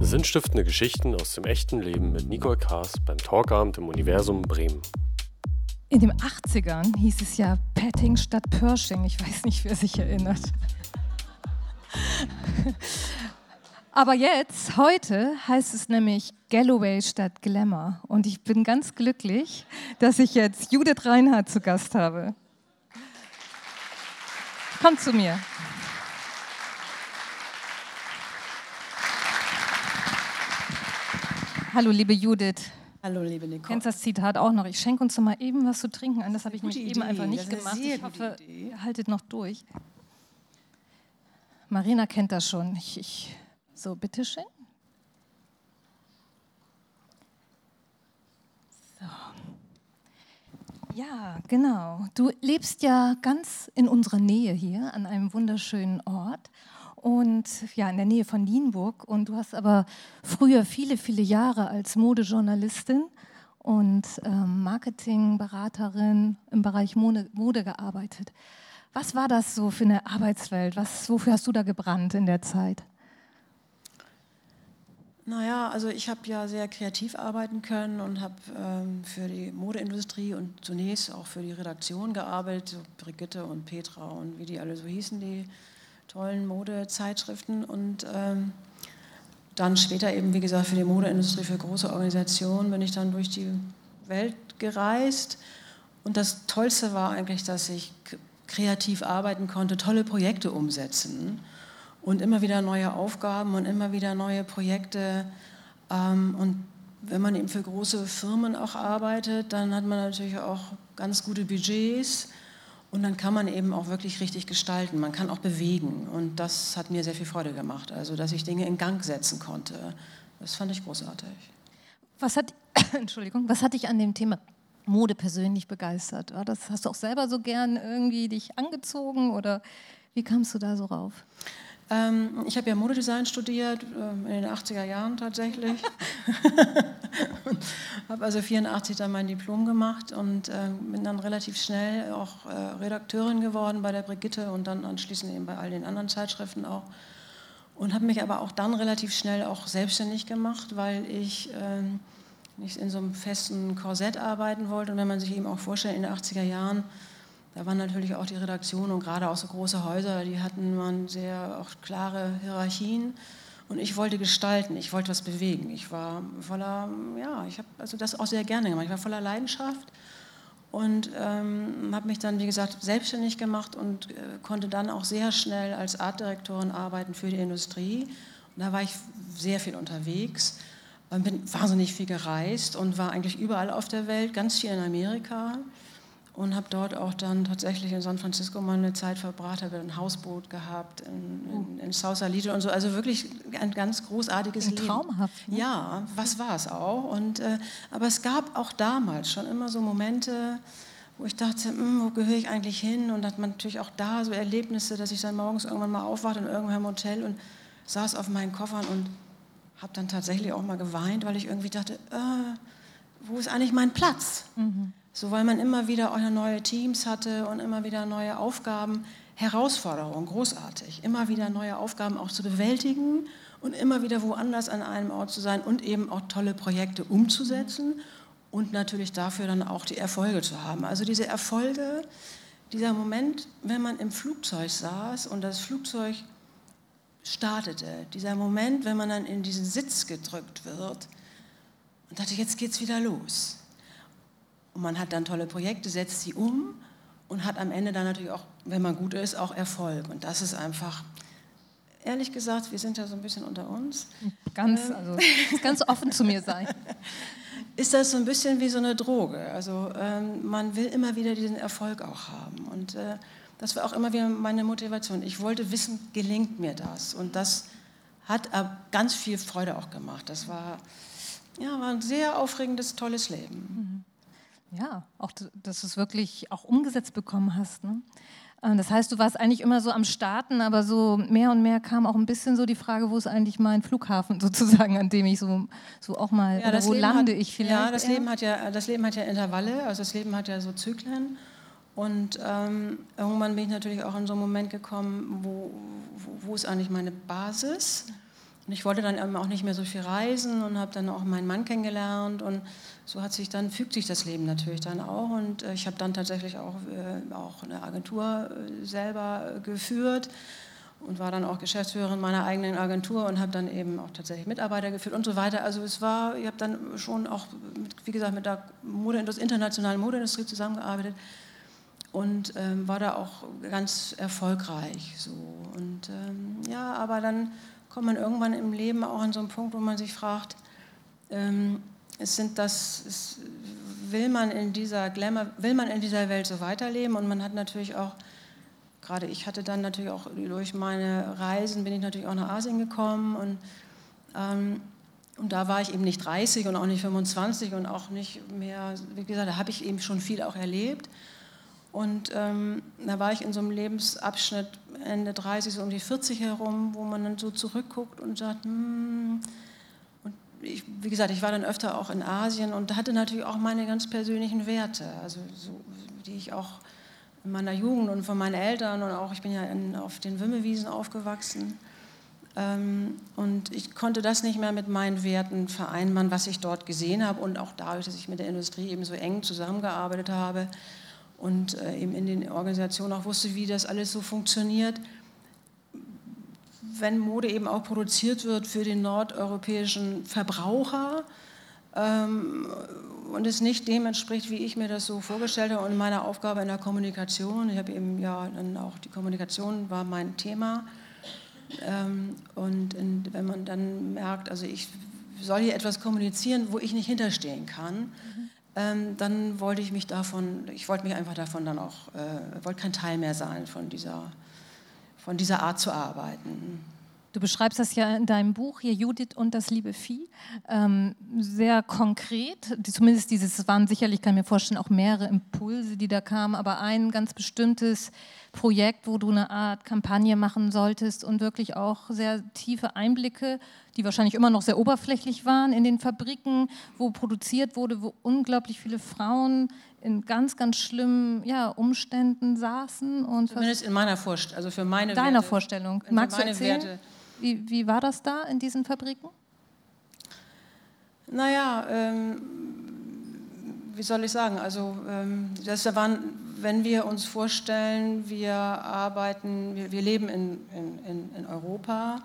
Sinnstiftende Geschichten aus dem echten Leben mit Nicole Kaas beim Talkabend im Universum Bremen. In den 80ern hieß es ja Petting statt Pershing. Ich weiß nicht, wer sich erinnert. Aber jetzt, heute, heißt es nämlich Galloway statt Glamour. Und ich bin ganz glücklich, dass ich jetzt Judith Reinhardt zu Gast habe. Komm zu mir. Hallo, liebe Judith. Hallo, liebe Nicole. Kennst das Zitat auch noch? Ich schenke uns doch mal eben was zu trinken an. Das habe ich nämlich eben einfach nicht gemacht. Ich hoffe, Idee. ihr haltet noch durch. Marina kennt das schon. Ich, ich, so, bitteschön. So. Ja, genau. Du lebst ja ganz in unserer Nähe hier an einem wunderschönen Ort und ja, in der Nähe von Nienburg. Und du hast aber früher viele, viele Jahre als Modejournalistin und ähm, Marketingberaterin im Bereich Mode, Mode gearbeitet. Was war das so für eine Arbeitswelt? Was, wofür hast du da gebrannt in der Zeit? Naja, also ich habe ja sehr kreativ arbeiten können und habe ähm, für die Modeindustrie und zunächst auch für die Redaktion gearbeitet, so Brigitte und Petra und wie die alle so hießen, die tollen Modezeitschriften. Und ähm, dann später eben, wie gesagt, für die Modeindustrie, für große Organisationen bin ich dann durch die Welt gereist. Und das Tollste war eigentlich, dass ich kreativ arbeiten konnte, tolle Projekte umsetzen und immer wieder neue Aufgaben und immer wieder neue Projekte. Ähm, und wenn man eben für große Firmen auch arbeitet, dann hat man natürlich auch ganz gute Budgets und dann kann man eben auch wirklich richtig gestalten. Man kann auch bewegen und das hat mir sehr viel Freude gemacht. Also, dass ich Dinge in Gang setzen konnte. Das fand ich großartig. Was hat, Entschuldigung, was hat dich an dem Thema Mode persönlich begeistert? Das, hast du auch selber so gern irgendwie dich angezogen oder wie kamst du da so rauf? Ähm, ich habe ja Modedesign studiert, ähm, in den 80er Jahren tatsächlich. habe also 84 dann mein Diplom gemacht und ähm, bin dann relativ schnell auch äh, Redakteurin geworden bei der Brigitte und dann anschließend eben bei all den anderen Zeitschriften auch. Und habe mich aber auch dann relativ schnell auch selbstständig gemacht, weil ich ähm, nicht in so einem festen Korsett arbeiten wollte. Und wenn man sich eben auch vorstellt, in den 80er Jahren, da waren natürlich auch die Redaktionen und gerade auch so große Häuser, die hatten man sehr auch klare Hierarchien. Und ich wollte gestalten, ich wollte was bewegen. Ich war voller, ja, ich habe also das auch sehr gerne gemacht. Ich war voller Leidenschaft und ähm, habe mich dann, wie gesagt, selbstständig gemacht und äh, konnte dann auch sehr schnell als Artdirektorin arbeiten für die Industrie. Und da war ich sehr viel unterwegs bin wahnsinnig viel gereist und war eigentlich überall auf der Welt, ganz viel in Amerika und habe dort auch dann tatsächlich in San Francisco mal eine Zeit verbracht, habe ein Hausboot gehabt in, in, in Sausalito und so, also wirklich ein ganz großartiges Ein Leben. traumhaft, ne? Ja, was war es auch. Und, äh, aber es gab auch damals schon immer so Momente, wo ich dachte, hm, wo gehöre ich eigentlich hin? Und hat man natürlich auch da so Erlebnisse, dass ich dann morgens irgendwann mal aufwachte in irgendeinem Hotel und saß auf meinen Koffern und habe dann tatsächlich auch mal geweint, weil ich irgendwie dachte, äh, wo ist eigentlich mein Platz? So, weil man immer wieder neue Teams hatte und immer wieder neue Aufgaben, Herausforderungen, großartig, immer wieder neue Aufgaben auch zu bewältigen und immer wieder woanders an einem Ort zu sein und eben auch tolle Projekte umzusetzen und natürlich dafür dann auch die Erfolge zu haben. Also diese Erfolge, dieser Moment, wenn man im Flugzeug saß und das Flugzeug startete, dieser Moment, wenn man dann in diesen Sitz gedrückt wird und dachte, jetzt geht's wieder los. Und man hat dann tolle Projekte, setzt sie um und hat am Ende dann natürlich auch, wenn man gut ist, auch Erfolg. Und das ist einfach, ehrlich gesagt, wir sind ja so ein bisschen unter uns, Ganz, also, ganz offen zu mir sein. ist das so ein bisschen wie so eine Droge. Also ähm, man will immer wieder diesen Erfolg auch haben. Und äh, das war auch immer wieder meine Motivation. Ich wollte wissen, gelingt mir das? Und das hat ganz viel Freude auch gemacht. Das war, ja, war ein sehr aufregendes, tolles Leben. Ja, auch, dass du es wirklich auch umgesetzt bekommen hast. Ne? Äh, Das heißt, du warst eigentlich immer so am Starten, aber so mehr und mehr kam auch ein bisschen so die Frage, wo ist eigentlich mein Flughafen sozusagen, an dem ich so, so auch mal, oder wo Leben lande hat, ich vielleicht? Ja, das eher? Leben, hat ja, das Leben hat ja Intervalle, also das Leben hat ja so Zyklen. Und ähm, irgendwann bin ich natürlich auch in so einen Moment gekommen, wo, wo, wo ist eigentlich meine Basis? Und ich wollte dann auch nicht mehr so viel reisen und habe dann auch meinen Mann kennengelernt und so hat sich dann fügt sich das Leben natürlich dann auch und äh, ich habe dann tatsächlich auch, äh, auch eine Agentur äh, selber geführt und war dann auch Geschäftsführerin meiner eigenen Agentur und habe dann eben auch tatsächlich Mitarbeiter geführt und so weiter. Also es war, ich habe dann schon auch, mit, wie gesagt, mit der Modeindustrie, internationalen Modeindustrie zusammengearbeitet und ähm, war da auch ganz erfolgreich. So. Und ähm, ja, aber dann kommt man irgendwann im Leben auch an so einen Punkt, wo man sich fragt, ähm, es sind das, es, will man in dieser Glamour, will man in dieser Welt so weiterleben? Und man hat natürlich auch, gerade ich hatte dann natürlich auch durch meine Reisen bin ich natürlich auch nach Asien gekommen und ähm, und da war ich eben nicht 30 und auch nicht 25 und auch nicht mehr, wie gesagt, da habe ich eben schon viel auch erlebt. Und ähm, da war ich in so einem Lebensabschnitt Ende 30, so um die 40 herum, wo man dann so zurückguckt und sagt, hm, und ich, wie gesagt, ich war dann öfter auch in Asien und hatte natürlich auch meine ganz persönlichen Werte, also so, die ich auch in meiner Jugend und von meinen Eltern und auch, ich bin ja in, auf den Wimmelwiesen aufgewachsen. Ähm, und ich konnte das nicht mehr mit meinen Werten vereinbaren, was ich dort gesehen habe und auch dadurch, dass ich mit der Industrie eben so eng zusammengearbeitet habe, und äh, eben in den Organisationen auch wusste, wie das alles so funktioniert. Wenn Mode eben auch produziert wird für den nordeuropäischen Verbraucher ähm, und es nicht dem entspricht, wie ich mir das so vorgestellt habe und meine Aufgabe in der Kommunikation, ich habe eben ja dann auch die Kommunikation war mein Thema. Ähm, und in, wenn man dann merkt, also ich soll hier etwas kommunizieren, wo ich nicht hinterstehen kann, mhm ähm, dann wollte ich mich davon, ich wollte mich einfach davon dann auch, äh, wollte kein Teil mehr sein von dieser, von dieser Art zu arbeiten. Du beschreibst das ja in deinem Buch hier, Judith und das liebe Vieh, ähm, sehr konkret. Zumindest dieses, es waren sicherlich, kann ich mir vorstellen, auch mehrere Impulse, die da kamen, aber ein ganz bestimmtes Projekt, wo du eine Art Kampagne machen solltest und wirklich auch sehr tiefe Einblicke, die wahrscheinlich immer noch sehr oberflächlich waren, in den Fabriken, wo produziert wurde, wo unglaublich viele Frauen in ganz, ganz schlimmen ja, Umständen saßen. Und Zumindest in meiner Vorstellung, also für meine deiner Werte, Vorstellung. Magst du erzählen? Werte. Wie, wie war das da in diesen Fabriken? Naja, ähm, wie soll ich sagen, also ähm, das waren, wenn wir uns vorstellen, wir arbeiten, wir, wir leben in, in, in Europa,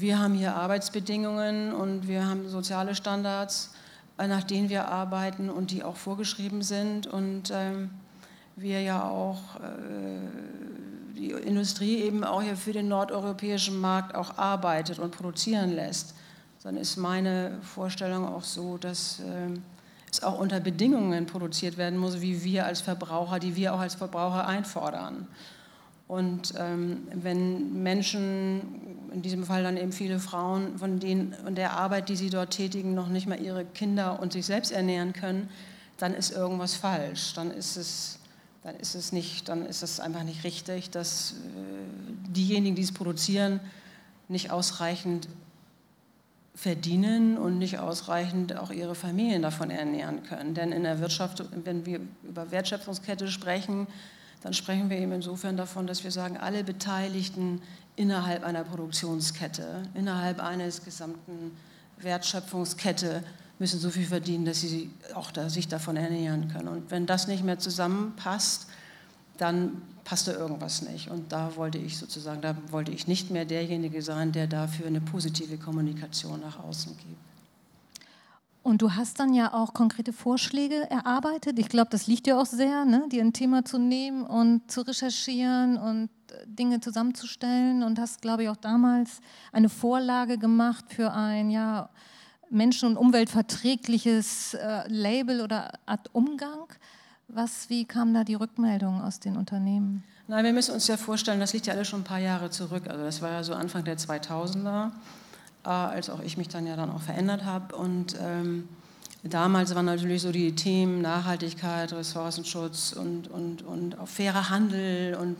wir haben hier Arbeitsbedingungen und wir haben soziale Standards, nach denen wir arbeiten und die auch vorgeschrieben sind und ähm, wir ja auch äh, die Industrie eben auch hier für den nordeuropäischen Markt auch arbeitet und produzieren lässt, dann ist meine Vorstellung auch so, dass äh, es auch unter Bedingungen produziert werden muss, wie wir als Verbraucher, die wir auch als Verbraucher einfordern. Und ähm, wenn Menschen, in diesem Fall dann eben viele Frauen, von denen und der Arbeit, die sie dort tätigen, noch nicht mal ihre Kinder und sich selbst ernähren können, dann ist irgendwas falsch. Dann ist es, dann ist es nicht, dann ist es einfach nicht richtig, dass äh, diejenigen, die es produzieren, nicht ausreichend verdienen und nicht ausreichend auch ihre Familien davon ernähren können. Denn in der Wirtschaft, wenn wir über Wertschöpfungskette sprechen, dann sprechen wir eben insofern davon, dass wir sagen, alle Beteiligten innerhalb einer Produktionskette, innerhalb eines gesamten Wertschöpfungskette müssen so viel verdienen, dass sie auch da, sich davon ernähren können. Und wenn das nicht mehr zusammenpasst, dann passte irgendwas nicht. Und da wollte ich sozusagen, da wollte ich nicht mehr derjenige sein, der dafür eine positive Kommunikation nach außen gibt. Und du hast dann ja auch konkrete Vorschläge erarbeitet. Ich glaube, das liegt dir auch sehr, ne? dir ein Thema zu nehmen und zu recherchieren und äh, Dinge zusammenzustellen. Und hast, glaube ich, auch damals eine Vorlage gemacht für ein ja, menschen- und umweltverträgliches äh, Label oder Art Umgang. Was, wie kam da die Rückmeldung aus den Unternehmen? Nein, wir müssen uns ja vorstellen, das liegt ja alles schon ein paar Jahre zurück. Also das war ja so Anfang der 2000er, äh, als auch ich mich dann ja dann auch verändert habe. Und ähm, damals waren natürlich so die Themen Nachhaltigkeit, Ressourcenschutz und, und, und auch fairer Handel und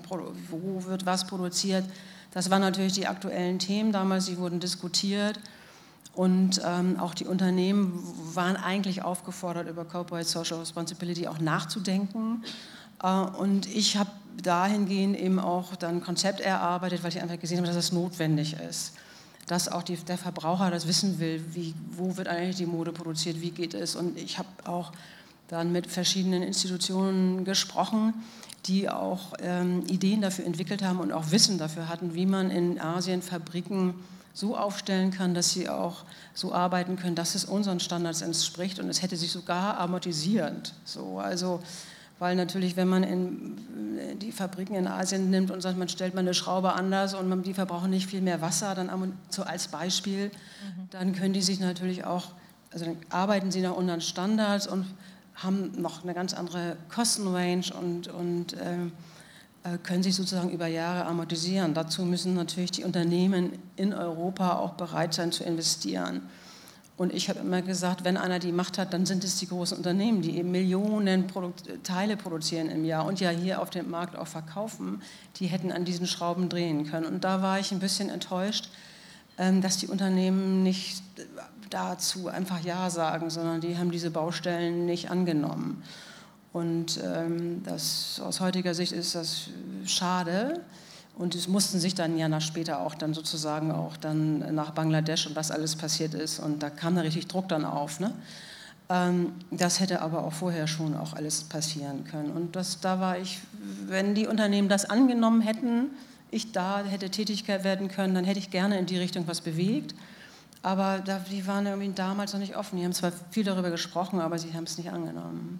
wo wird was produziert. Das waren natürlich die aktuellen Themen damals, die wurden diskutiert. Und ähm, auch die Unternehmen waren eigentlich aufgefordert, über Corporate Social Responsibility auch nachzudenken. Äh, und ich habe dahingehend eben auch dann ein Konzept erarbeitet, weil ich einfach gesehen habe, dass das notwendig ist. Dass auch die, der Verbraucher das wissen will, wie, wo wird eigentlich die Mode produziert, wie geht es. Und ich habe auch dann mit verschiedenen Institutionen gesprochen, die auch ähm, Ideen dafür entwickelt haben und auch Wissen dafür hatten, wie man in Asien Fabriken so aufstellen kann, dass sie auch so arbeiten können, dass es unseren Standards entspricht und es hätte sich sogar amortisierend. So, also weil natürlich, wenn man in die Fabriken in Asien nimmt und sagt, man stellt mal eine Schraube anders und man, die verbrauchen nicht viel mehr Wasser, dann so als Beispiel, mhm. dann können die sich natürlich auch, also dann arbeiten sie nach unseren Standards und haben noch eine ganz andere Kostenrange und, und äh, äh, können sich sozusagen über Jahre amortisieren. Dazu müssen natürlich die Unternehmen in Europa auch bereit sein zu investieren. Und ich habe immer gesagt, wenn einer die Macht hat, dann sind es die großen Unternehmen, die eben Millionen Produkt Teile produzieren im Jahr und ja hier auf dem Markt auch verkaufen, die hätten an diesen Schrauben drehen können. Und da war ich ein bisschen enttäuscht, ähm, dass die Unternehmen nicht dazu einfach Ja sagen, sondern die haben diese Baustellen nicht angenommen. Und ähm, das, aus heutiger Sicht ist das schade. Und es mussten sich dann ja nach später auch dann sozusagen auch dann nach Bangladesch und was alles passiert ist. Und da kam da richtig Druck dann auf. Ne? Ähm, das hätte aber auch vorher schon auch alles passieren können. Und das, da war ich, wenn die Unternehmen das angenommen hätten, ich da hätte Tätigkeit werden können, dann hätte ich gerne in die Richtung was bewegt. Aber da, die waren irgendwie damals noch nicht offen. Die haben zwar viel darüber gesprochen, aber sie haben es nicht angenommen.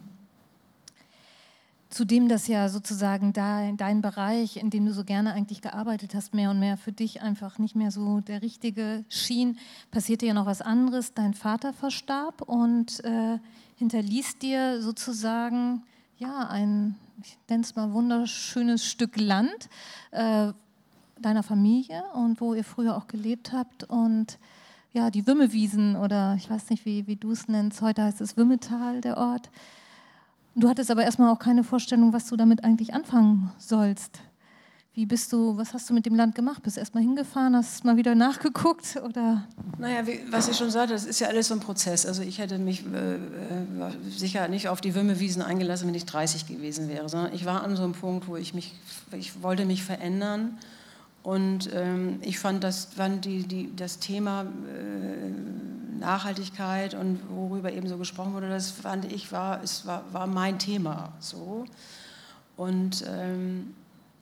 Zudem das ja sozusagen da dein Bereich, in dem du so gerne eigentlich gearbeitet hast, mehr und mehr für dich einfach nicht mehr so der richtige schien, passierte ja noch was anderes. Dein Vater verstarb und äh, hinterließ dir sozusagen ja ein, ich nenne es mal wunderschönes Stück Land äh, deiner Familie und wo ihr früher auch gelebt habt und ja die Wümmewiesen oder ich weiß nicht wie, wie du es nennst. Heute heißt es Wümmetal der Ort Du hattest aber erstmal auch keine Vorstellung, was du damit eigentlich anfangen sollst. Wie bist du, was hast du mit dem Land gemacht? Bist du erstmal hingefahren, hast mal wieder nachgeguckt? Oder? Naja, wie, was ich schon sagte, das ist ja alles so ein Prozess. Also ich hätte mich äh, äh sicher nicht auf die Würmewiesen eingelassen, wenn ich 30 gewesen wäre, sondern ich war an so einem Punkt, wo ich mich, ich wollte mich verändern und ähm, ich fand, das, fand die, die, das Thema äh, Nachhaltigkeit und worüber eben so gesprochen wurde, das fand ich, war, es war, war mein Thema. So. Und ähm,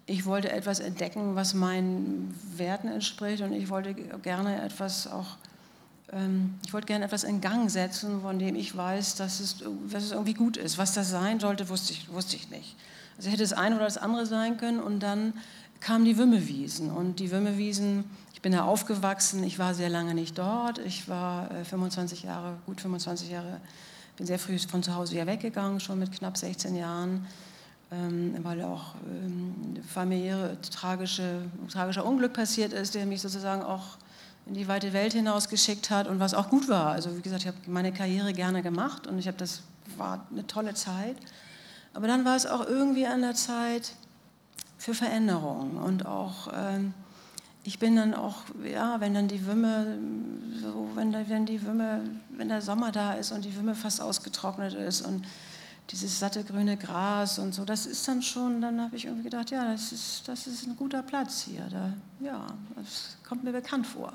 ich wollte etwas entdecken, was meinen Werten entspricht und ich wollte gerne etwas auch, ähm, ich wollte gerne etwas in Gang setzen, von dem ich weiß, dass es, dass es irgendwie gut ist. Was das sein sollte, wusste ich, wusste ich nicht. Also hätte das eine oder das andere sein können und dann kamen die Wümmewiesen. Und die Wümmewiesen, ich bin da aufgewachsen, ich war sehr lange nicht dort. Ich war 25 äh, Jahre, gut 25 Jahre, bin sehr früh von zu Hause ja weggegangen, schon mit knapp 16 Jahren, ähm, weil auch ähm, familiäre, tragische, tragischer Unglück passiert ist, der mich sozusagen auch in die weite Welt hinausgeschickt hat und was auch gut war. Also wie gesagt, ich habe meine Karriere gerne gemacht und ich habe das war eine tolle Zeit. Aber dann war es auch irgendwie an der Zeit, für Veränderung und auch ähm, ich bin dann auch, ja, wenn dann die Wümme, so, wenn, wenn die Wümme, wenn der Sommer da ist und die Wümme fast ausgetrocknet ist und dieses satte grüne Gras und so, das ist dann schon, dann habe ich irgendwie gedacht, ja, das ist, das ist ein guter Platz hier. Da, ja, das kommt mir bekannt vor.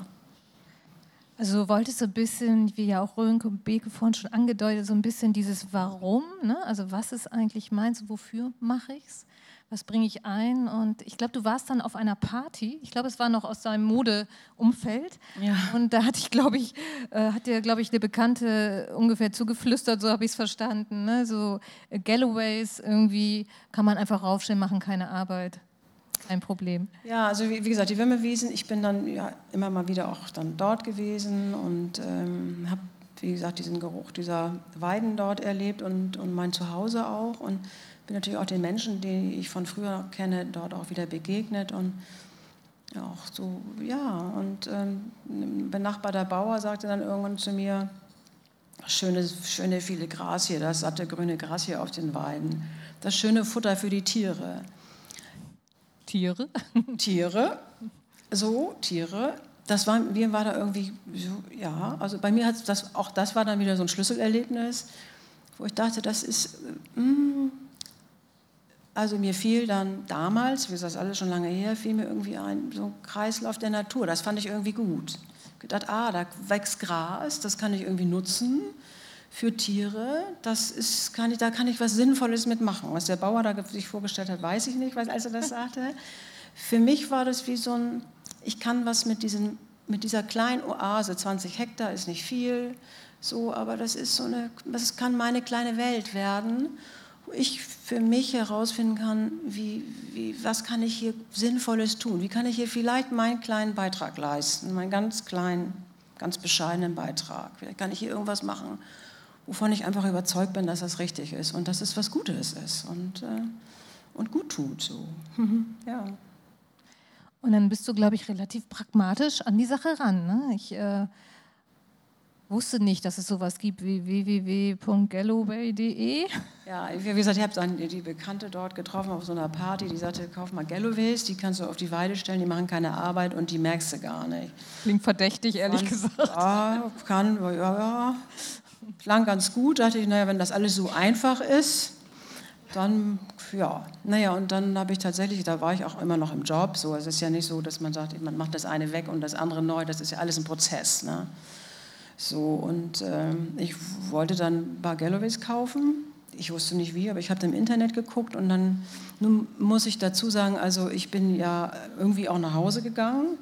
Also wolltest du ein bisschen, wie ja auch Rönke und Beke vorhin schon angedeutet, so ein bisschen dieses Warum, ne? also was ist eigentlich meins, wofür mache ich es? Was bringe ich ein? Und ich glaube, du warst dann auf einer Party. Ich glaube, es war noch aus deinem Modeumfeld. Ja. Und da hatte ich, glaube ich, äh, hat dir, glaube ich, eine Bekannte ungefähr zugeflüstert, so habe ich es verstanden. Ne? So äh, Galloways irgendwie kann man einfach raufstellen, machen keine Arbeit. Kein Problem. Ja, also wie, wie gesagt, die Wimmelwiesen, ich bin dann ja immer mal wieder auch dann dort gewesen und ähm, habe, wie gesagt, diesen Geruch dieser Weiden dort erlebt und, und mein Zuhause auch. Und bin natürlich auch den Menschen, die ich von früher kenne, dort auch wieder begegnet und auch so, ja, und ähm, ein benachbarter Bauer sagte dann irgendwann zu mir, schöne, schöne viele Gras hier, das satte grüne Gras hier auf den Weiden, das schöne Futter für die Tiere. Tiere? Tiere, so, Tiere. Das war, mir war da irgendwie, so, ja, also bei mir hat das, auch das war dann wieder so ein Schlüsselerlebnis, wo ich dachte, das ist, mh, mm, also mir fiel dann damals, wie gesagt, alles schon lange her, fiel mir irgendwie ein, so ein Kreislauf der Natur. Das fand ich irgendwie gut. gedacht, ah, da wächst Gras, das kann ich irgendwie nutzen für Tiere. Das ist, kann ich, da kann ich was Sinnvolles mitmachen. Was der Bauer da sich vorgestellt hat, weiß ich nicht, als er das sagte. Für mich war das wie so ein, ich kann was mit, diesen, mit dieser kleinen Oase, 20 Hektar ist nicht viel, so, aber das ist so eine, das kann meine kleine Welt werden, ich für mich herausfinden kann, wie, wie, was kann ich hier Sinnvolles tun? Wie kann ich hier vielleicht meinen kleinen Beitrag leisten, meinen ganz kleinen, ganz bescheidenen Beitrag? Vielleicht kann ich hier irgendwas machen, wovon ich einfach überzeugt bin, dass das richtig ist und dass es was Gutes ist und, äh, und gut tut. So. ja. Und dann bist du, glaube ich, relativ pragmatisch an die Sache ran. Ne? Ich äh, wusste nicht, dass es sowas gibt wie www.galloway.de. Ja, wie gesagt, ich habe die Bekannte dort getroffen auf so einer Party, die sagte, kauf mal Galloways, die kannst du auf die Weide stellen, die machen keine Arbeit und die merkst du gar nicht. Klingt verdächtig, ehrlich und, gesagt. Ja, kann, ja, ja. Klang ganz gut, dachte ich, naja, wenn das alles so einfach ist, dann, ja, naja, und dann habe ich tatsächlich, da war ich auch immer noch im Job, so, es ist ja nicht so, dass man sagt, man macht das eine weg und das andere neu, das ist ja alles ein Prozess, ne? So, und äh, ich wollte dann Galloways kaufen, ich wusste nicht wie, aber ich habe im Internet geguckt und dann, nun muss ich dazu sagen, also ich bin ja irgendwie auch nach Hause gegangen,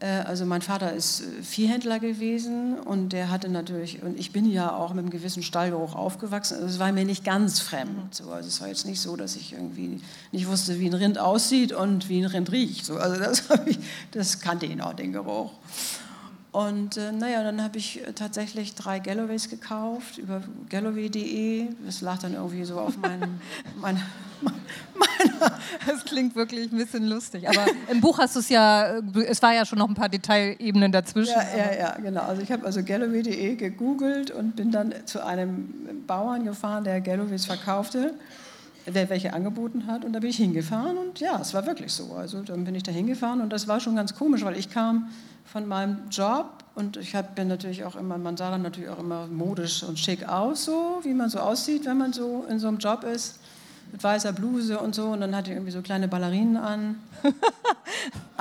äh, also mein Vater ist äh, Viehhändler gewesen und der hatte natürlich, und ich bin ja auch mit einem gewissen Stallgeruch aufgewachsen, also es war mir nicht ganz fremd. So. Also es war jetzt nicht so, dass ich irgendwie nicht wusste, wie ein Rind aussieht und wie ein Rind riecht. So. Also das, ich, das kannte ihn auch, den Geruch. Und äh, naja, dann habe ich äh, tatsächlich drei Galloways gekauft über galloway.de. Das lag dann irgendwie so auf meinem, mein, meiner. Das klingt wirklich ein bisschen lustig. Aber im Buch hast du es ja, äh, es war ja schon noch ein paar Detailebenen dazwischen. Ja, ja, ja, genau. Also ich habe also galloway.de gegoogelt und bin dann zu einem Bauern gefahren, der Galloways verkaufte wer welche angeboten hat. Und da bin ich hingefahren und ja, es war wirklich so. Also dann bin ich da hingefahren und das war schon ganz komisch, weil ich kam von meinem Job und ich hab, bin natürlich auch immer, man sah dann natürlich auch immer modisch und schick aus, so wie man so aussieht, wenn man so in so einem Job ist, mit weißer Bluse und so und dann hatte ich irgendwie so kleine Ballerinen an.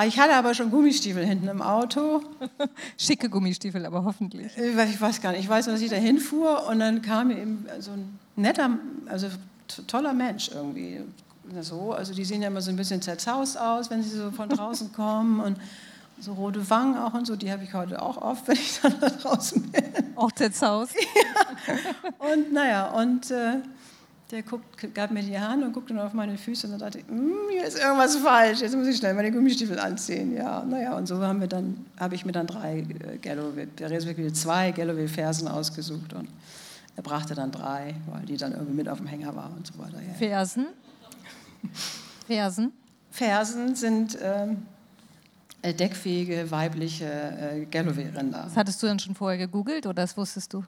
Ich hatte aber schon Gummistiefel hinten im Auto. Schicke Gummistiefel, aber hoffentlich. Ich weiß gar nicht. Ich weiß, dass ich da hinfuhr und dann kam mir eben so ein netter, also toller Mensch irgendwie. So, also die sehen ja immer so ein bisschen zerzaust aus, wenn sie so von draußen kommen und so rote Wangen auch und so, die habe ich heute auch oft, wenn ich dann da draußen bin. Auch zerzaust? ja. Und naja, und äh, der guckt, gab mir die Hand und guckte nur auf meine Füße und dann dachte ich, mm, hier ist irgendwas falsch, jetzt muss ich schnell meine Gummistiefel anziehen. Ja, naja, und so haben wir dann, habe ich mir dann drei äh, Galloway, respektive zwei Galloway-Fersen ausgesucht und er brachte dann drei, weil die dann irgendwie mit auf dem Hänger war und so weiter. Ja. Fersen? Fersen? Fersen sind... Ähm, äh, deckfähige weibliche äh, Galloway-Rinder. Das hattest du dann schon vorher gegoogelt oder das wusstest du?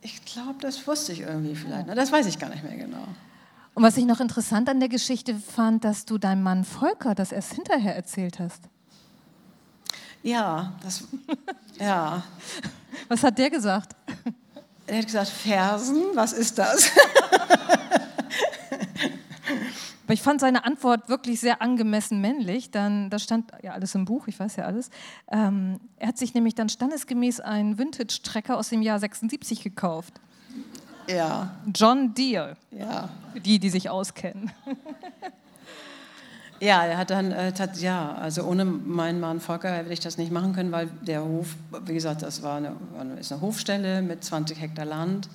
Ich glaube, das wusste ich irgendwie vielleicht. Ne? Das weiß ich gar nicht mehr genau. Und was ich noch interessant an der Geschichte fand, dass du deinem Mann Volker das erst hinterher erzählt hast. Ja, das, ja. Was hat der gesagt? Er hat gesagt, Fersen, was ist das? Aber ich fand seine Antwort wirklich sehr angemessen männlich. Dann, das stand ja alles im Buch, ich weiß ja alles. Ähm, er hat sich nämlich dann standesgemäß einen Vintage-Trecker aus dem Jahr 76 gekauft. Ja. John Deere. Ja. Die, die sich auskennen. Ja, er hat dann, äh, tat, ja, also ohne meinen Mann Volker hätte ich das nicht machen können, weil der Hof, wie gesagt, das war eine, ist eine Hofstelle mit 20 Hektar Land.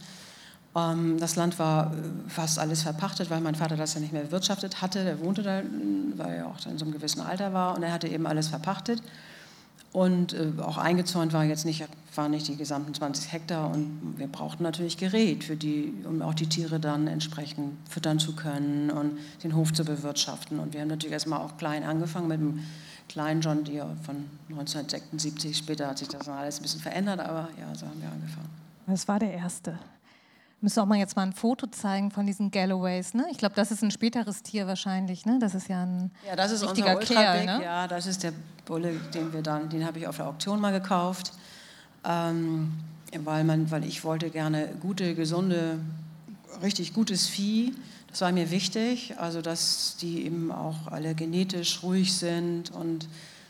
Ähm, das Land war äh, fast alles verpachtet, weil mein Vater das ja nicht mehr bewirtschaftet hatte. Der wohnte da, weil er auch in so einem gewissen Alter war und er hatte eben alles verpachtet. Und äh, auch eingezäunt war jetzt nicht, waren nicht die gesamten 20 Hektar und wir brauchten natürlich Gerät, für die, um auch die Tiere dann entsprechend füttern zu können und den Hof zu bewirtschaften. Und wir haben natürlich erstmal auch klein angefangen mit einem kleinen John Deere von 1976. Später hat sich das alles ein bisschen verändert, aber ja, so haben wir angefangen. Das war der erste. Müssen auch mal jetzt mal ein Foto zeigen von diesen Galloways. Ne? Ich glaube, das ist ein späteres Tier wahrscheinlich. Ne? Das ist ja ein ja, das ist richtiger unser Kerl. Ne? Ja, das ist der Bulle, den wir dann, den habe ich auf der Auktion mal gekauft, ähm, weil man, weil ich wollte gerne gute, gesunde, richtig gutes Vieh. Das war mir wichtig, also dass die eben auch alle genetisch ruhig sind und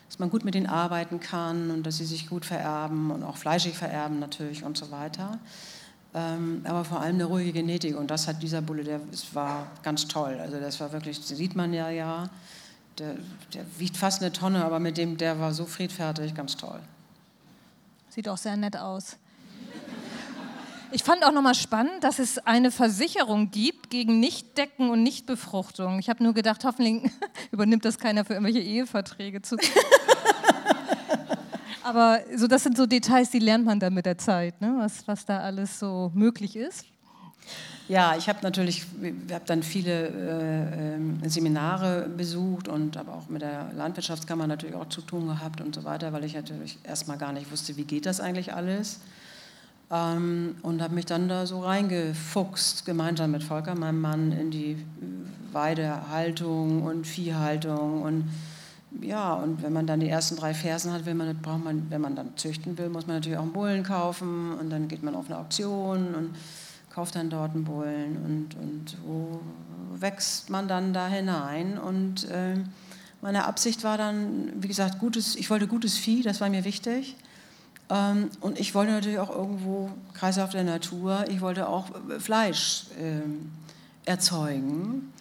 dass man gut mit ihnen arbeiten kann und dass sie sich gut vererben und auch fleischig vererben natürlich und so weiter. Ähm, aber vor allem eine ruhige Genetik und das hat dieser Bulle, der das war ganz toll. Also das war wirklich, das sieht man ja ja, der, der wiegt fast eine Tonne, aber mit dem, der war so friedfertig, ganz toll. Sieht auch sehr nett aus. Ich fand auch nochmal spannend, dass es eine Versicherung gibt gegen Nichtdecken und Nichtbefruchtung. Ich habe nur gedacht, hoffentlich übernimmt das keiner für irgendwelche Eheverträge zu. Aber so, das sind so Details, die lernt man dann mit der Zeit, ne? was, was da alles so möglich ist. Ja, ich habe natürlich, ich habe dann viele äh, ähm, Seminare besucht und habe auch mit der Landwirtschaftskammer natürlich auch zu tun gehabt und so weiter, weil ich natürlich erstmal gar nicht wusste, wie geht das eigentlich alles. Ähm, und habe mich dann da so reingefuchst, gemeinsam mit Volker, meinem Mann, in die Weidehaltung und Viehhaltung und ja, und wenn man dann die ersten drei Fersen hat, will man, braucht man, wenn man dann züchten will, muss man natürlich auch einen Bullen kaufen und dann geht man auf eine Auktion und kauft dann dort einen Bullen und, und wo wächst man dann da hinein und äh, meine Absicht war dann, wie gesagt, gutes, ich wollte gutes Vieh, das war mir wichtig ähm, und ich wollte natürlich auch irgendwo Kreislauf der Natur, ich wollte auch äh, Fleisch äh, erzeugen.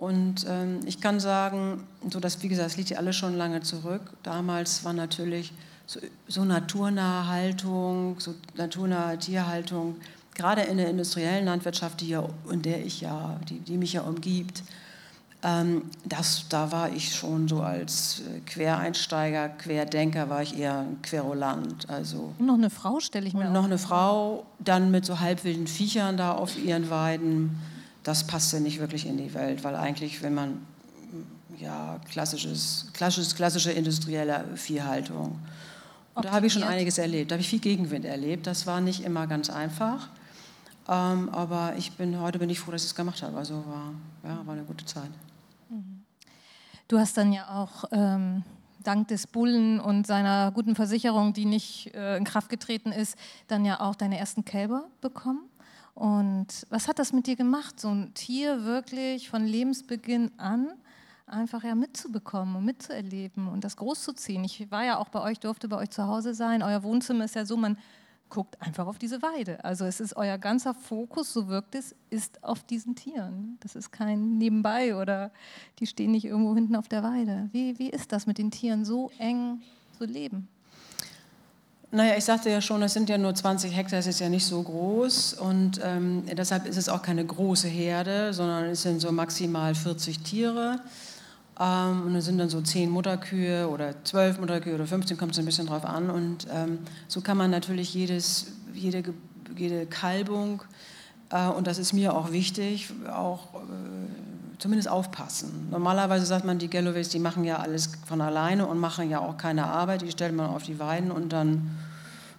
Und ähm, ich kann sagen, so das, wie gesagt, das liegt ja alles schon lange zurück. Damals war natürlich so, so naturnahe Haltung, so naturnahe Tierhaltung, gerade in der industriellen Landwirtschaft, die ja, in der ich ja, die, die mich ja umgibt, ähm, das, da war ich schon so als äh, Quereinsteiger, Querdenker, war ich eher ein Querulant. Also und noch eine Frau stelle ich mir und Noch eine Frau, dann mit so halbwilden Viechern da auf ihren Weiden. Das passte nicht wirklich in die Welt, weil eigentlich, wenn man ja klassisches, klassisches klassische industrielle Viehhaltung. Und da habe ich schon einiges erlebt. Da habe ich viel Gegenwind erlebt. Das war nicht immer ganz einfach. Ähm, aber ich bin, heute bin ich froh, dass ich es gemacht habe. Also war, ja, war eine gute Zeit. Du hast dann ja auch ähm, dank des Bullen und seiner guten Versicherung, die nicht äh, in Kraft getreten ist, dann ja auch deine ersten Kälber bekommen. Und was hat das mit dir gemacht, so ein Tier wirklich von Lebensbeginn an einfach ja mitzubekommen und mitzuerleben und das großzuziehen? Ich war ja auch bei euch, durfte bei euch zu Hause sein. Euer Wohnzimmer ist ja so, man guckt einfach auf diese Weide. Also es ist euer ganzer Fokus, so wirkt es, ist auf diesen Tieren. Das ist kein Nebenbei oder die stehen nicht irgendwo hinten auf der Weide. Wie, wie ist das mit den Tieren so eng zu leben? Naja, ich sagte ja schon, es sind ja nur 20 Hektar, es ist ja nicht so groß und ähm, deshalb ist es auch keine große Herde, sondern es sind so maximal 40 Tiere. Ähm, und dann sind dann so zehn Mutterkühe oder zwölf Mutterkühe oder 15, kommt es ein bisschen drauf an. Und ähm, so kann man natürlich jedes, jede, jede Kalbung, äh, und das ist mir auch wichtig, auch äh, zumindest aufpassen. Normalerweise sagt man, die Galloways, die machen ja alles von alleine und machen ja auch keine Arbeit. Die stellt man auf die Weiden und dann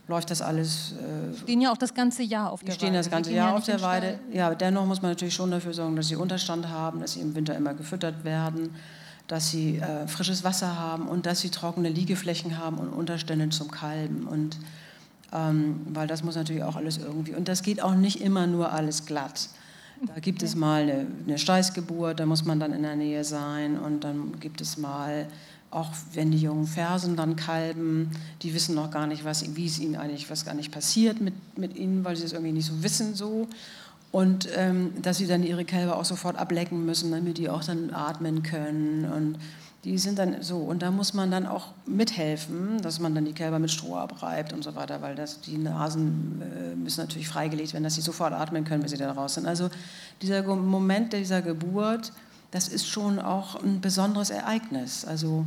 läuft das alles. Äh, stehen ja auch das ganze Jahr auf der Weide. Die stehen das ganze Jahr ja auf der Weide. Ja, dennoch muss man natürlich schon dafür sorgen, dass sie Unterstand haben, dass sie im Winter immer gefüttert werden dass sie äh, frisches Wasser haben und dass sie trockene Liegeflächen haben und Unterstände zum Kalben. Und, ähm, weil das muss natürlich auch alles irgendwie. Und das geht auch nicht immer nur alles glatt. Da gibt es mal eine, eine Steißgeburt, da muss man dann in der Nähe sein. Und dann gibt es mal, auch wenn die jungen Fersen dann kalben, die wissen noch gar nicht, was, wie es ihnen eigentlich, was gar nicht passiert mit, mit ihnen, weil sie es irgendwie nicht so wissen so und ähm, dass sie dann ihre Kälber auch sofort ablecken müssen, damit die auch dann atmen können und die sind dann so und da muss man dann auch mithelfen, dass man dann die Kälber mit Stroh abreibt und so weiter, weil das, die Nasen äh, müssen natürlich freigelegt werden, dass sie sofort atmen können, wenn sie da raus sind. Also dieser Moment dieser Geburt, das ist schon auch ein besonderes Ereignis. Also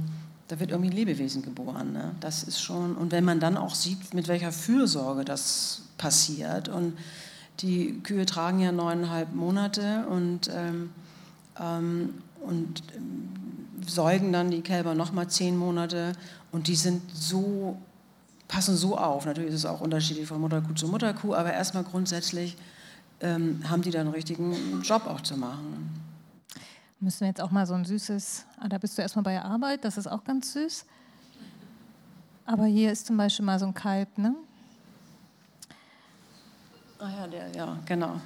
da wird irgendwie ein Lebewesen geboren. Ne? Das ist schon und wenn man dann auch sieht, mit welcher Fürsorge das passiert und die Kühe tragen ja neuneinhalb Monate und, ähm, ähm, und ähm, säugen dann die Kälber nochmal zehn Monate und die sind so, passen so auf. Natürlich ist es auch unterschiedlich von Mutterkuh zu Mutterkuh, aber erstmal grundsätzlich ähm, haben die dann einen richtigen Job auch zu machen. Müssen wir jetzt auch mal so ein süßes, ah, da bist du erstmal bei der Arbeit, das ist auch ganz süß. Aber hier ist zum Beispiel mal so ein Kalb, ne? Ah ja, der, ja, genau.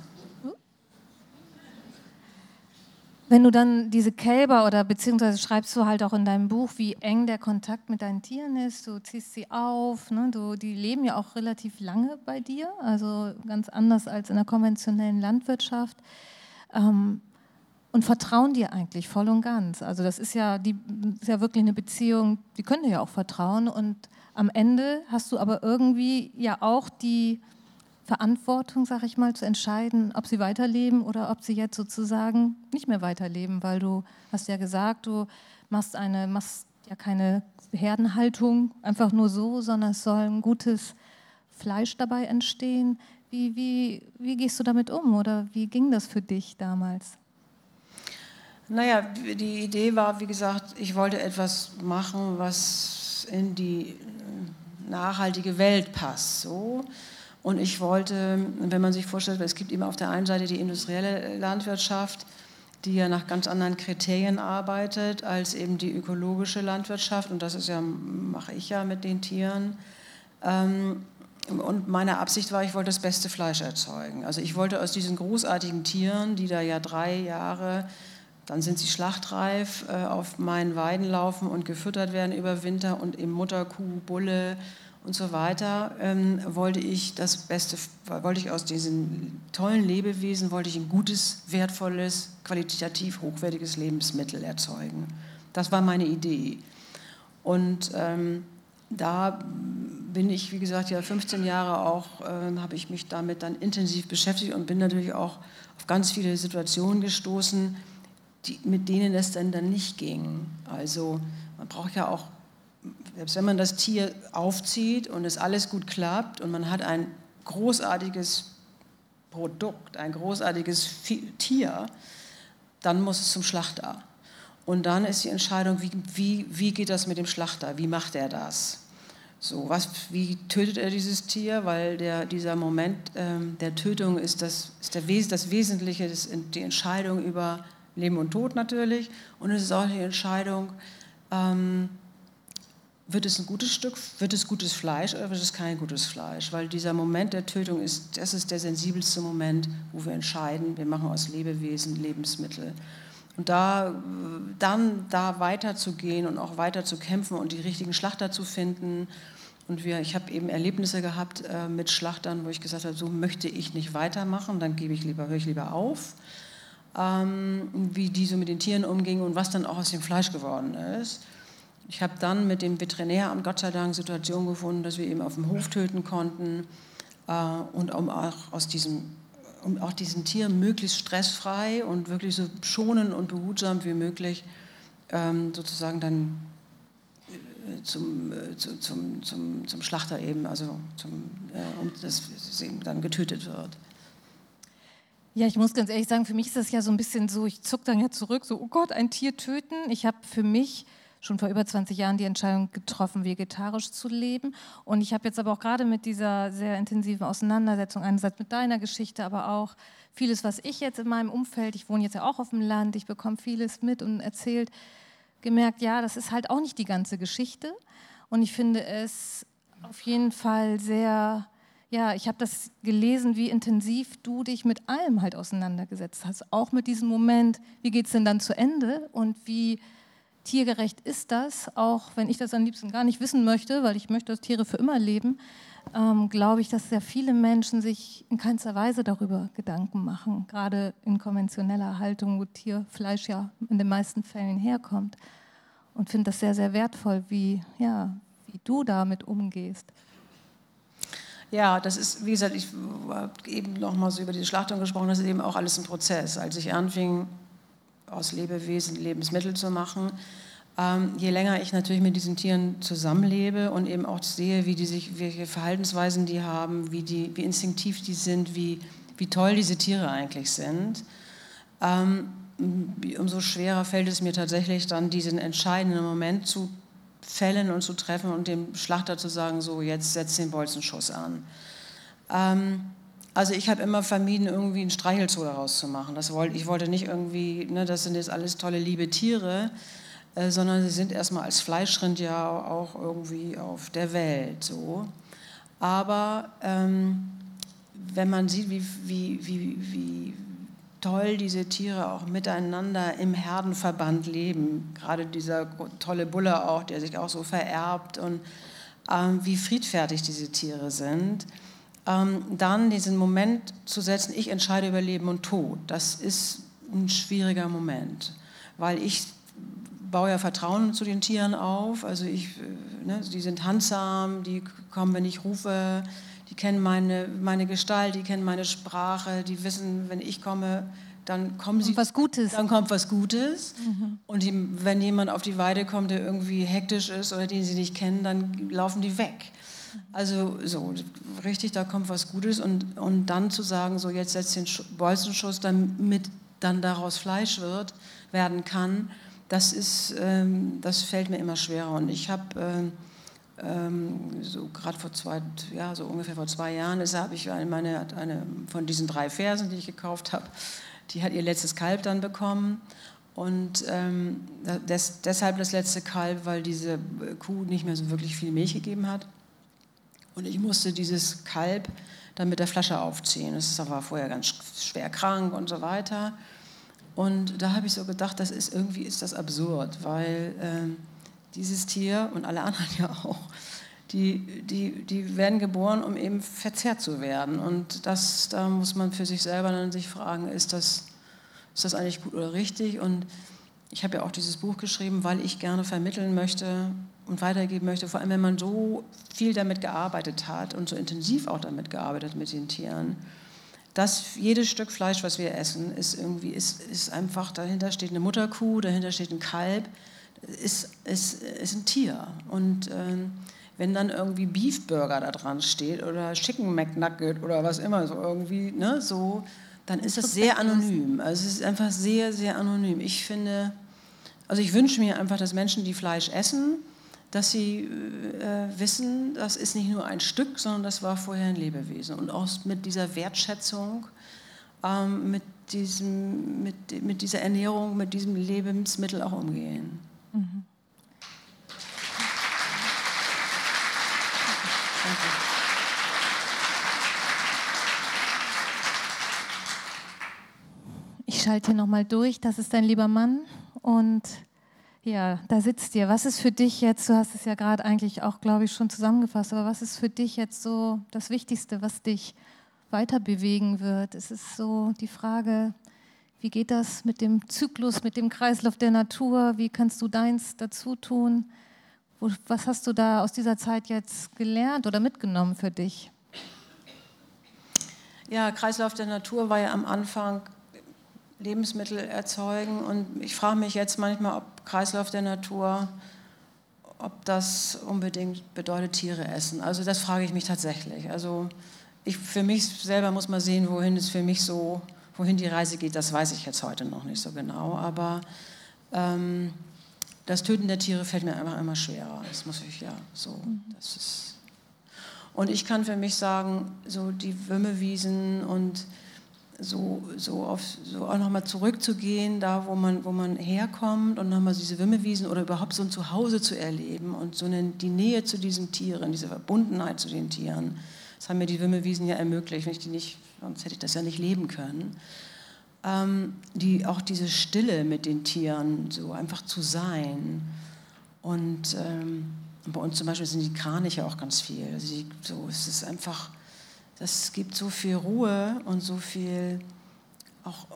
Wenn du dann diese Kälber oder beziehungsweise schreibst du halt auch in deinem Buch, wie eng der Kontakt mit deinen Tieren ist, du ziehst sie auf, ne? du, die leben ja auch relativ lange bei dir, also ganz anders als in der konventionellen Landwirtschaft. Ähm, und vertrauen dir eigentlich voll und ganz. Also das ist ja, die, ist ja wirklich eine Beziehung, die können dir ja auch vertrauen. Und am Ende hast du aber irgendwie ja auch die Verantwortung, sag ich mal, zu entscheiden, ob sie weiterleben oder ob sie jetzt sozusagen nicht mehr weiterleben, weil du hast ja gesagt, du machst eine, machst ja keine Herdenhaltung einfach nur so, sondern es soll ein gutes Fleisch dabei entstehen. Wie, wie, wie gehst du damit um oder wie ging das für dich damals? Naja, die Idee war, wie gesagt, ich wollte etwas machen, was in die nachhaltige Welt passt. So. Und ich wollte, wenn man sich vorstellt, es gibt eben auf der einen Seite die industrielle Landwirtschaft, die ja nach ganz anderen Kriterien arbeitet als eben die ökologische Landwirtschaft. Und das ist ja, mache ich ja mit den Tieren. Ähm, und meine Absicht war, ich wollte das beste Fleisch erzeugen. Also ich wollte aus diesen großartigen Tieren, die da ja drei Jahre, dann sind sie schlachtreif, äh, auf meinen Weiden laufen und gefüttert werden über Winter und im Mutterkuh, Bulle, und so weiter, ähm, wollte ich das Beste, wollte ich aus diesen tollen Lebewesen, wollte ich ein gutes, wertvolles, qualitativ hochwertiges Lebensmittel erzeugen. Das war meine Idee. Und ähm, da bin ich, wie gesagt, ja 15 Jahre auch, äh, habe ich mich damit dann intensiv beschäftigt und bin natürlich auch auf ganz viele Situationen gestoßen, die, mit denen es dann, dann nicht ging. Also man braucht ja auch selbst wenn man das Tier aufzieht und es alles gut klappt und man hat ein großartiges Produkt, ein großartiges Tier, dann muss es zum Schlachter. Und dann ist die Entscheidung, wie, wie, wie geht das mit dem Schlachter? Wie macht er das? So, was, wie tötet er dieses Tier? Weil der, dieser Moment ähm, der Tötung ist, das, ist der, das Wesentliche, das, die Entscheidung über Leben und Tod natürlich. Und es ist auch die Entscheidung, ähm, wird es ein gutes Stück, wird es gutes Fleisch oder wird es kein gutes Fleisch? Weil dieser Moment der Tötung ist, das ist der sensibelste Moment, wo wir entscheiden, wir machen aus Lebewesen Lebensmittel. Und da, dann da weiterzugehen und auch weiter zu kämpfen und die richtigen Schlachter zu finden. Und wir, ich habe eben Erlebnisse gehabt äh, mit Schlachtern, wo ich gesagt habe, so möchte ich nicht weitermachen, dann gebe ich lieber, höre ich lieber auf. Ähm, wie die so mit den Tieren umgingen und was dann auch aus dem Fleisch geworden ist. Ich habe dann mit dem Veterinäramt Gott sei Dank Situation gefunden, dass wir eben auf dem Hof töten konnten äh, und um auch aus diesem um auch diesen Tieren möglichst stressfrei und wirklich so schonend und behutsam wie möglich ähm, sozusagen dann äh, zum, äh, zu, zum, zum, zum Schlachter eben, also zum, äh, um das eben dann getötet wird. Ja, ich muss ganz ehrlich sagen, für mich ist das ja so ein bisschen so, ich zucke dann ja zurück, so, oh Gott, ein Tier töten. Ich habe für mich schon vor über 20 Jahren die Entscheidung getroffen, vegetarisch zu leben. Und ich habe jetzt aber auch gerade mit dieser sehr intensiven Auseinandersetzung, einerseits mit deiner Geschichte, aber auch vieles, was ich jetzt in meinem Umfeld, ich wohne jetzt ja auch auf dem Land, ich bekomme vieles mit und erzählt, gemerkt, ja, das ist halt auch nicht die ganze Geschichte. Und ich finde es auf jeden Fall sehr, ja, ich habe das gelesen, wie intensiv du dich mit allem halt auseinandergesetzt hast. Auch mit diesem Moment, wie geht es denn dann zu Ende und wie tiergerecht ist das, auch wenn ich das am liebsten gar nicht wissen möchte, weil ich möchte, dass Tiere für immer leben, ähm, glaube ich, dass sehr viele Menschen sich in keinster Weise darüber Gedanken machen, gerade in konventioneller Haltung, wo Tierfleisch ja in den meisten Fällen herkommt. Und finde das sehr, sehr wertvoll, wie, ja, wie du damit umgehst. Ja, das ist, wie gesagt, ich habe eben noch mal so über die Schlachtung gesprochen, das ist eben auch alles ein Prozess. Als ich anfing, aus Lebewesen Lebensmittel zu machen. Ähm, je länger ich natürlich mit diesen Tieren zusammenlebe und eben auch sehe, wie die sich, welche Verhaltensweisen die haben, wie, die, wie instinktiv die sind, wie, wie toll diese Tiere eigentlich sind, ähm, umso schwerer fällt es mir tatsächlich dann, diesen entscheidenden Moment zu fällen und zu treffen und dem Schlachter zu sagen, so jetzt setz den Bolzenschuss an. Ähm, also ich habe immer vermieden, irgendwie einen Streichelzoo daraus zu machen. Das wollte, ich wollte nicht irgendwie, ne, das sind jetzt alles tolle, liebe Tiere, äh, sondern sie sind erstmal als Fleischrind ja auch irgendwie auf der Welt so. Aber ähm, wenn man sieht, wie, wie, wie, wie, toll diese Tiere auch miteinander im Herdenverband leben. Gerade dieser tolle Bulle auch, der sich auch so vererbt und ähm, wie friedfertig diese Tiere sind. Ähm, dann diesen Moment zu setzen, ich entscheide über Leben und Tod, das ist ein schwieriger Moment, weil ich baue ja Vertrauen zu den Tieren auf. Also ich, äh, ne, die sind handsam, die kommen, wenn ich rufe, die kennen meine, meine Gestalt, die kennen meine Sprache, die wissen, wenn ich komme, dann kommen sie. Und was Gutes. Dann kommt was Gutes. Mhm. Und die, wenn jemand auf die Weide kommt, der irgendwie hektisch ist oder den sie nicht kennen, dann laufen die weg. Also so, richtig, da kommt was Gutes. Und, und dann zu sagen, so jetzt setzt den Bolzenschuss, damit dann daraus Fleisch wird, werden kann, das, ist, ähm, das fällt mir immer schwerer. Und ich habe ähm, ähm, so gerade vor zwei, ja, so ungefähr vor zwei Jahren, habe ich eine, meine, eine von diesen drei Versen, die ich gekauft habe, die hat ihr letztes Kalb dann bekommen. Und ähm, des, deshalb das letzte Kalb, weil diese Kuh nicht mehr so wirklich viel Milch gegeben hat. Und ich musste dieses Kalb dann mit der Flasche aufziehen. Es war vorher ganz schwer krank und so weiter. Und da habe ich so gedacht, das ist irgendwie ist das absurd, weil äh, dieses Tier und alle anderen ja auch, die, die, die werden geboren, um eben verzehrt zu werden. Und das, da muss man für sich selber dann sich fragen, ist das, ist das eigentlich gut oder richtig? Und ich habe ja auch dieses Buch geschrieben, weil ich gerne vermitteln möchte und weitergeben möchte, vor allem wenn man so viel damit gearbeitet hat und so intensiv auch damit gearbeitet mit den Tieren dass jedes Stück Fleisch, was wir essen, ist irgendwie ist, ist einfach, dahinter steht eine Mutterkuh, dahinter steht ein Kalb, ist, ist, ist ein Tier. Und ähm, wenn dann irgendwie Beefburger da dran steht oder Chicken McNugget oder was immer so irgendwie, ne, so, dann ist das sehr anonym. Also es ist einfach sehr, sehr anonym. Ich finde, also ich wünsche mir einfach, dass Menschen, die Fleisch essen, dass sie äh, wissen, das ist nicht nur ein Stück, sondern das war vorher ein Lebewesen. Und auch mit dieser Wertschätzung, ähm, mit, diesem, mit, mit dieser Ernährung, mit diesem Lebensmittel auch umgehen. Mhm. Ich schalte hier nochmal durch. Das ist dein lieber Mann und ja, da sitzt ihr. Was ist für dich jetzt, du hast es ja gerade eigentlich auch, glaube ich, schon zusammengefasst, aber was ist für dich jetzt so das Wichtigste, was dich weiter bewegen wird? Es ist so die Frage, wie geht das mit dem Zyklus, mit dem Kreislauf der Natur? Wie kannst du deins dazu tun? Was hast du da aus dieser Zeit jetzt gelernt oder mitgenommen für dich? Ja, Kreislauf der Natur war ja am Anfang Lebensmittel erzeugen. Und ich frage mich jetzt manchmal, ob Kreislauf der Natur, ob das unbedingt bedeutet Tiere essen. Also das frage ich mich tatsächlich. Also ich, für mich selber muss man sehen, wohin es für mich so, wohin die Reise geht, das weiß ich jetzt heute noch nicht so genau. Aber ähm, das Töten der Tiere fällt mir einfach immer schwerer. Das muss ich ja so. Das ist und ich kann für mich sagen, so die Wümmewiesen und so, so, auf, so auch nochmal zurückzugehen, da wo man, wo man herkommt und nochmal diese Wimmelwiesen oder überhaupt so ein Zuhause zu erleben und so eine, die Nähe zu diesen Tieren, diese Verbundenheit zu den Tieren. Das haben mir die Wimmelwiesen ja ermöglicht, wenn ich die nicht, sonst hätte ich das ja nicht leben können. Ähm, die, auch diese Stille mit den Tieren, so einfach zu sein. Und ähm, bei uns zum Beispiel sind die Kraniche auch ganz viel. Also so, es ist einfach das gibt so viel Ruhe und so viel, auch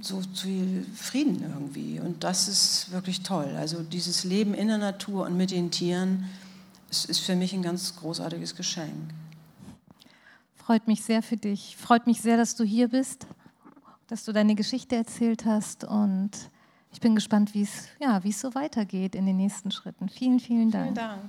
so viel Frieden irgendwie. Und das ist wirklich toll. Also dieses Leben in der Natur und mit den Tieren ist, ist für mich ein ganz großartiges Geschenk. Freut mich sehr für dich. Freut mich sehr, dass du hier bist, dass du deine Geschichte erzählt hast und ich bin gespannt, wie es ja, so weitergeht in den nächsten Schritten. Vielen, vielen Dank. Vielen Dank.